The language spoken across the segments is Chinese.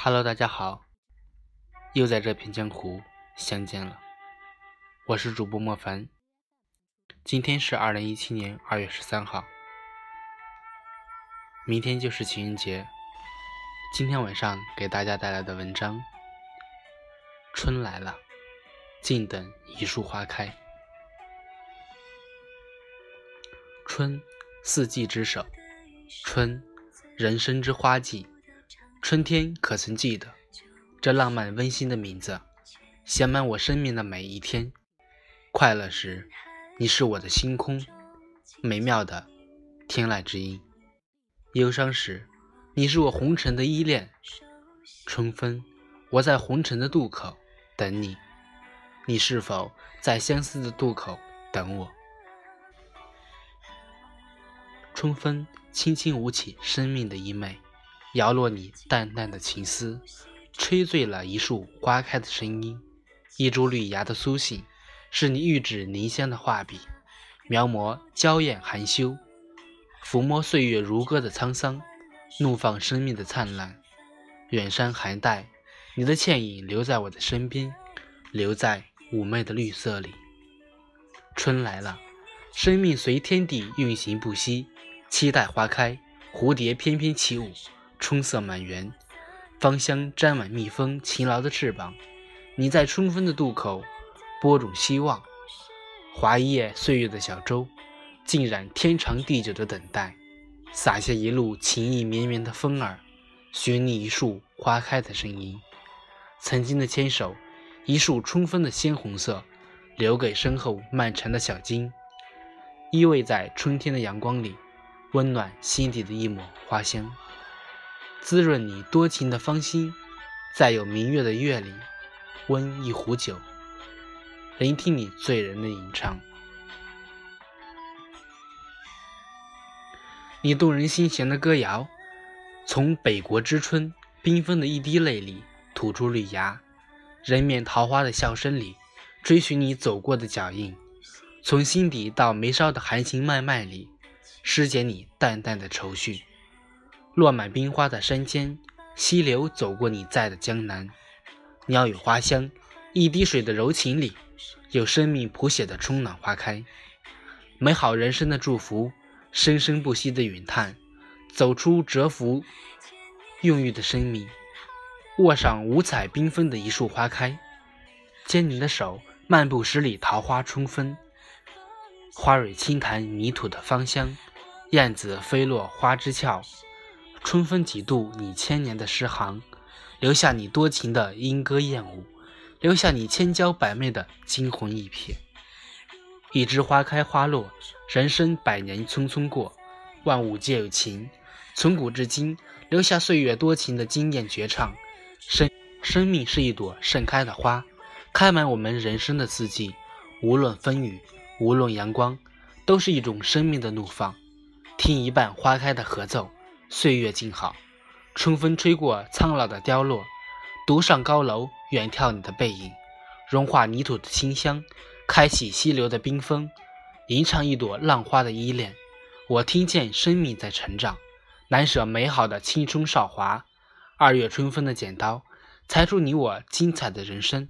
Hello，大家好，又在这片江湖相见了。我是主播莫凡，今天是二零一七年二月十三号，明天就是情人节。今天晚上给大家带来的文章《春来了，静等一树花开》。春，四季之首；春，人生之花季。春天可曾记得这浪漫温馨的名字，写满我生命的每一天。快乐时，你是我的星空，美妙的天籁之音；忧伤时，你是我红尘的依恋。春风，我在红尘的渡口等你，你是否在相思的渡口等我？春风轻轻舞起生命的衣袂。摇落你淡淡的情思，吹醉了一树花开的声音，一株绿芽的苏醒，是你玉指凝香的画笔，描摹娇艳含羞，抚摸岁月如歌的沧桑，怒放生命的灿烂。远山寒带你的倩影留在我的身边，留在妩媚的绿色里。春来了，生命随天地运行不息，期待花开，蝴蝶翩翩起舞。春色满园，芳香沾满蜜蜂勤劳的翅膀。你在春风的渡口播种希望，划一叶岁月的小舟，浸染天长地久的等待，洒下一路情意绵绵的风儿，寻你一束花开的声音。曾经的牵手，一束春风的鲜红色，留给身后漫长的小径，依偎在春天的阳光里，温暖心底的一抹花香。滋润你多情的芳心，在有明月的月里，温一壶酒，聆听你醉人的吟唱。你动人心弦的歌谣，从北国之春缤纷的一滴泪里吐出绿芽，人面桃花的笑声里追寻你走过的脚印，从心底到眉梢的含情脉脉里诗解你淡淡的愁绪。落满冰花的山间，溪流走过你在的江南，鸟语花香，一滴水的柔情里，有生命谱写的春暖花开，美好人生的祝福，生生不息的咏叹，走出蛰伏孕育的生命，握上五彩缤纷的一束花开，牵你的手，漫步十里桃花春风，花蕊轻弹泥土的芳香，燕子飞落花枝俏。春风几度，你千年的诗行，留下你多情的莺歌燕舞，留下你千娇百媚的惊鸿一瞥。一枝花开花落，人生百年匆匆过，万物皆有情，从古至今留下岁月多情的惊艳绝唱。生生命是一朵盛开的花，开满我们人生的四季，无论风雨，无论阳光，都是一种生命的怒放。听一半花开的合奏。岁月静好，春风吹过苍老的凋落，独上高楼，远眺你的背影，融化泥土的清香，开启溪流的冰封，吟唱一朵浪花的依恋。我听见生命在成长，难舍美好的青春韶华。二月春风的剪刀，裁出你我精彩的人生。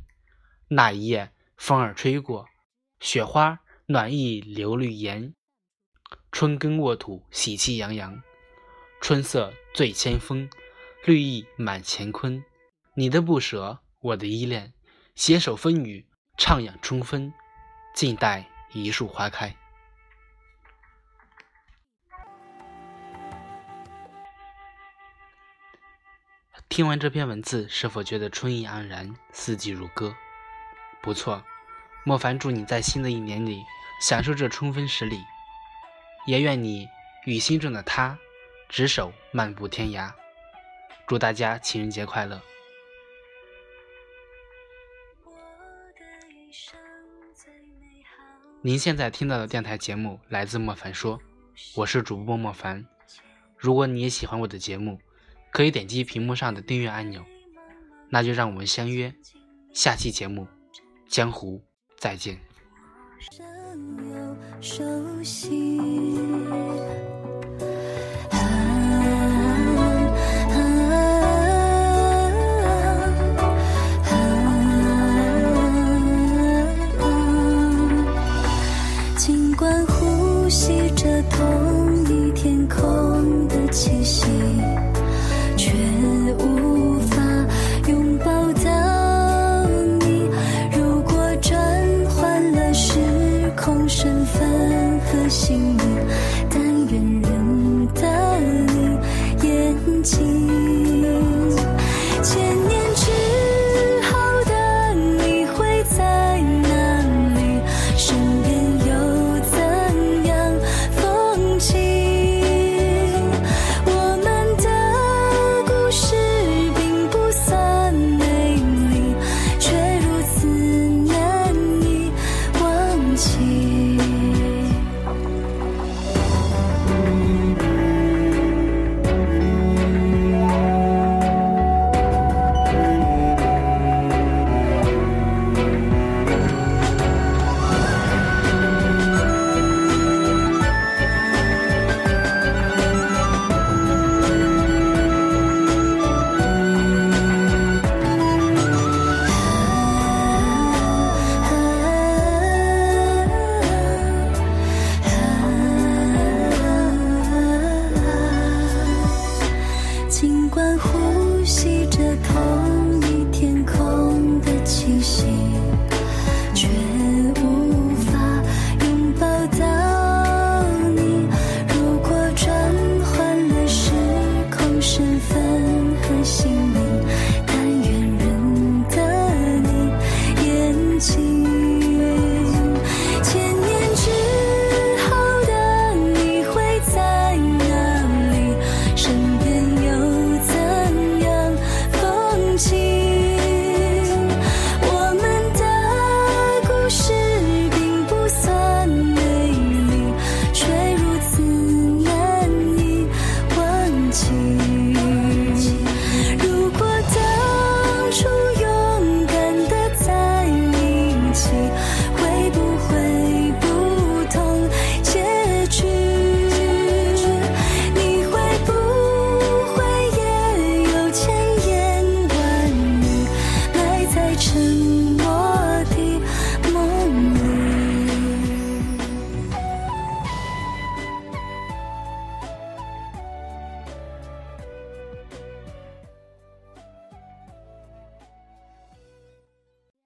那一夜，风儿吹过，雪花暖意流绿颜，春耕沃土，喜气洋洋。春色醉千峰，绿意满乾坤。你的不舍，我的依恋，携手风雨，徜徉春风，静待一树花开。听完这篇文字，是否觉得春意盎然，四季如歌？不错，莫凡祝你在新的一年里享受这春风十里，也愿你与心中的他。执手漫步天涯，祝大家情人节快乐！您现在听到的电台节目来自莫凡说，我是主播莫凡。如果你也喜欢我的节目，可以点击屏幕上的订阅按钮。那就让我们相约下期节目，江湖再见。